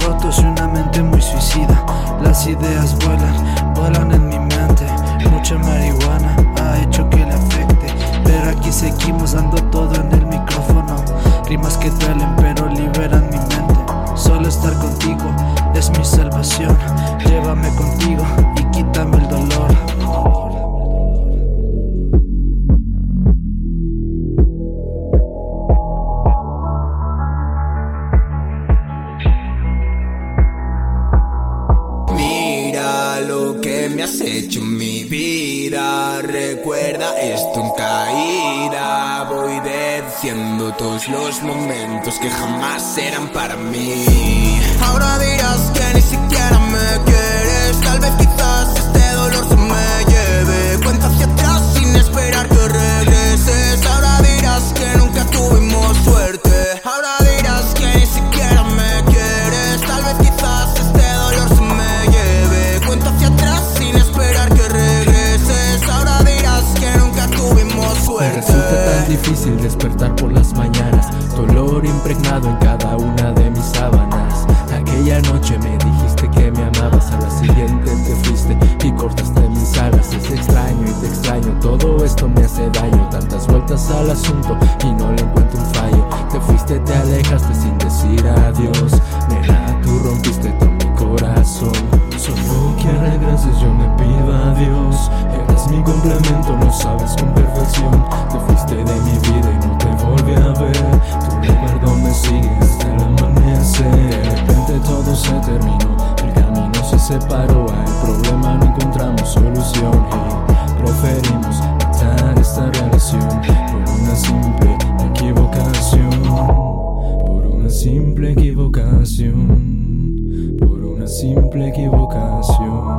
Rotos y una mente muy suicida. Las ideas vuelan, vuelan en mi mente. Mucha marihuana ha hecho que le afecte. Pero aquí seguimos dando todo en el micrófono. Rimas que duelen pero liberan mi mente. Solo estar contigo es mi salvación. Llévame contigo y quítame el dolor. Has hecho mi vida. Recuerda esto en caída. Voy diciendo todos los momentos que jamás eran para mí. Ahora dirás que ni siquiera me quieres. Tal vez quizás Me resulta tan difícil despertar por las mañanas, dolor impregnado en cada una de mis sábanas. Aquella noche me dijiste que me amabas, a la siguiente te fuiste y cortaste mis alas. Es extraño y te extraño, todo esto me hace daño. Tantas vueltas al asunto y no le encuentro un fallo. Te fuiste, te alejaste sin decir adiós. Complemento, lo sabes con perfección. Te fuiste de mi vida y no te volví a ver. Tu recuerdo me sigue hasta el amanecer. De repente todo se terminó, el camino se separó. Al problema no encontramos solución y preferimos matar esta relación por una simple equivocación. Por una simple equivocación. Por una simple equivocación.